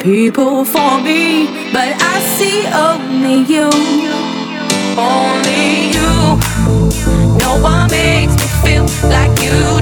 people for me, but I see only you. Only you. No one makes me feel like you.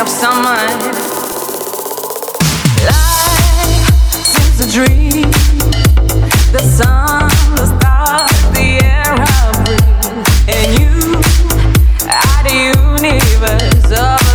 of summer. Life seems a dream. The sun, the stars, the air I breathe, and you are the universe.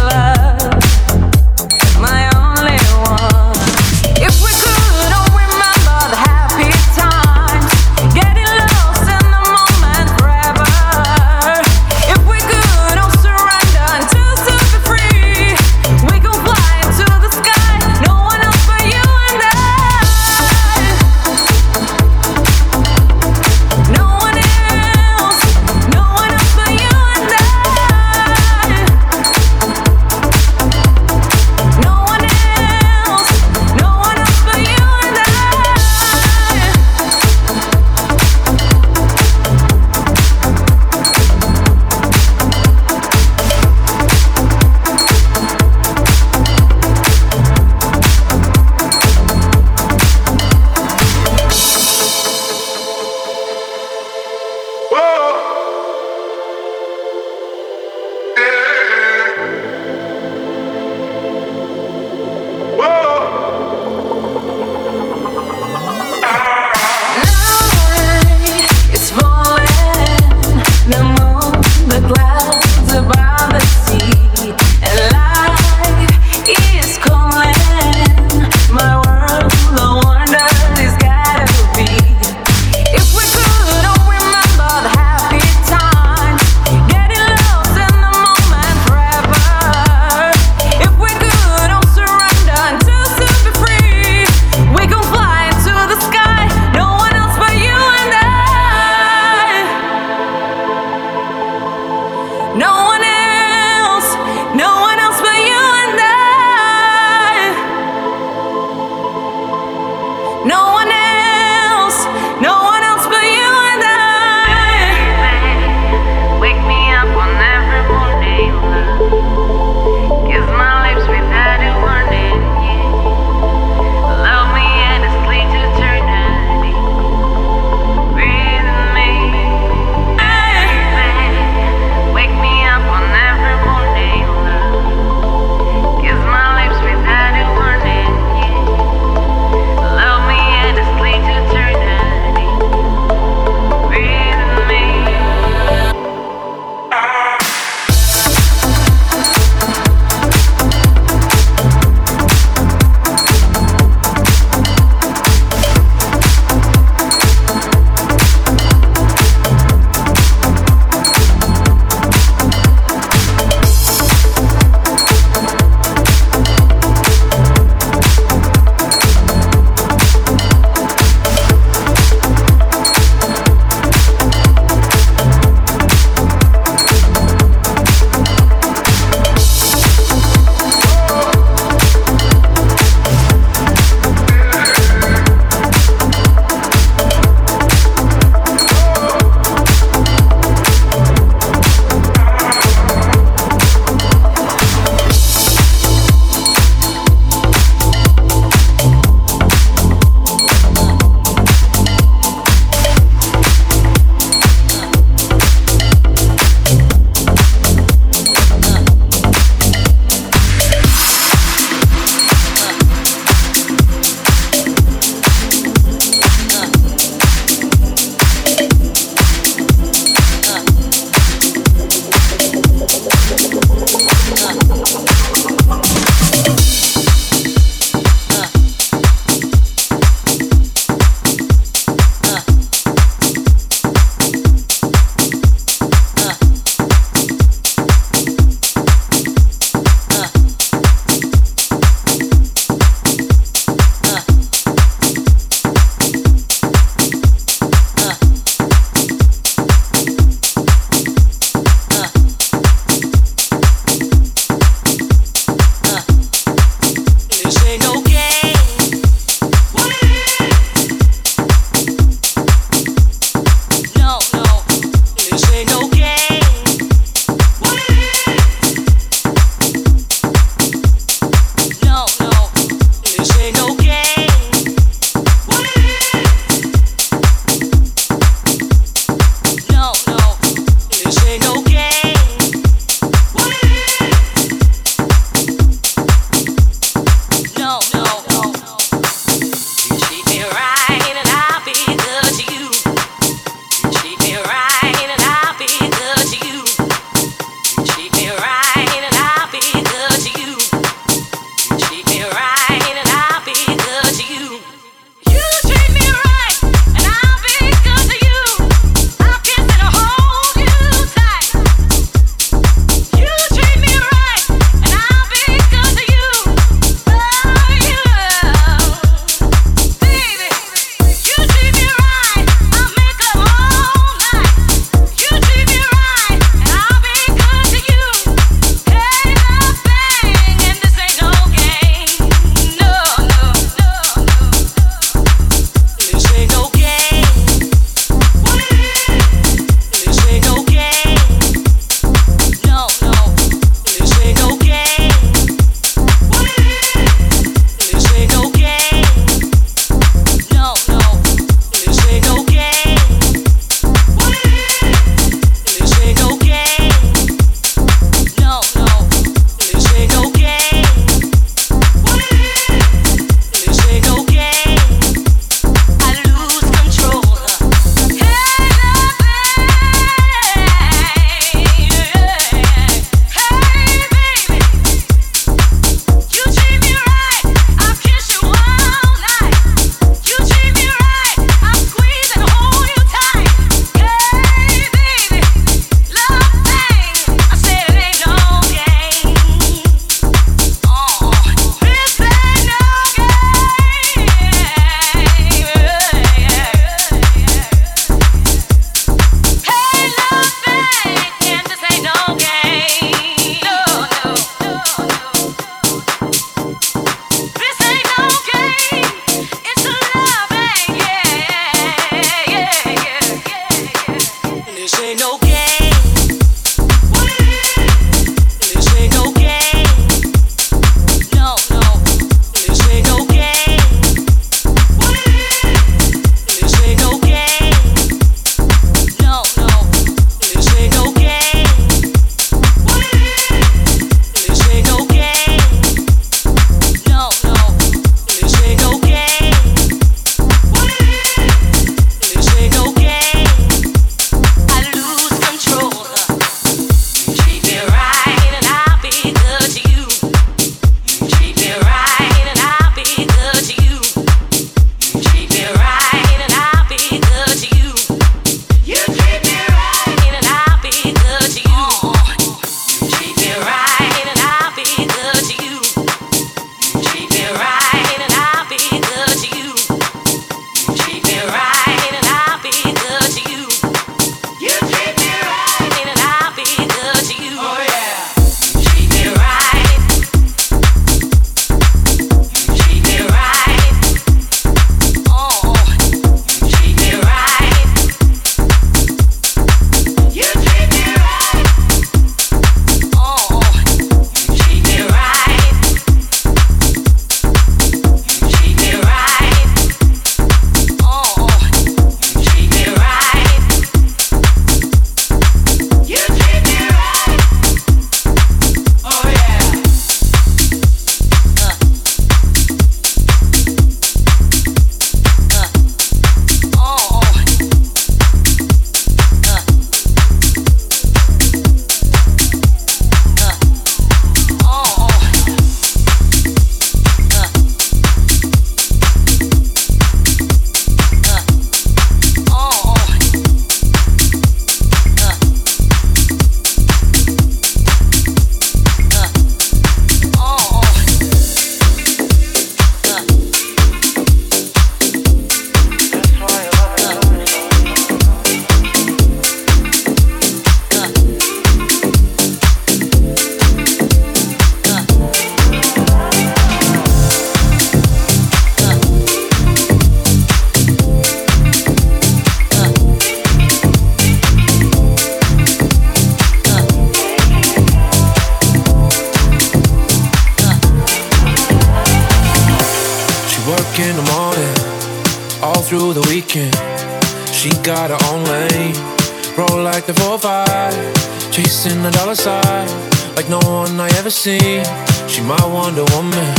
Dollar sign like no one I ever seen. She my Wonder Woman.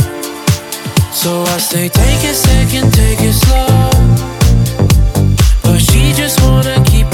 So I say, take a second, take it slow. But she just wanna keep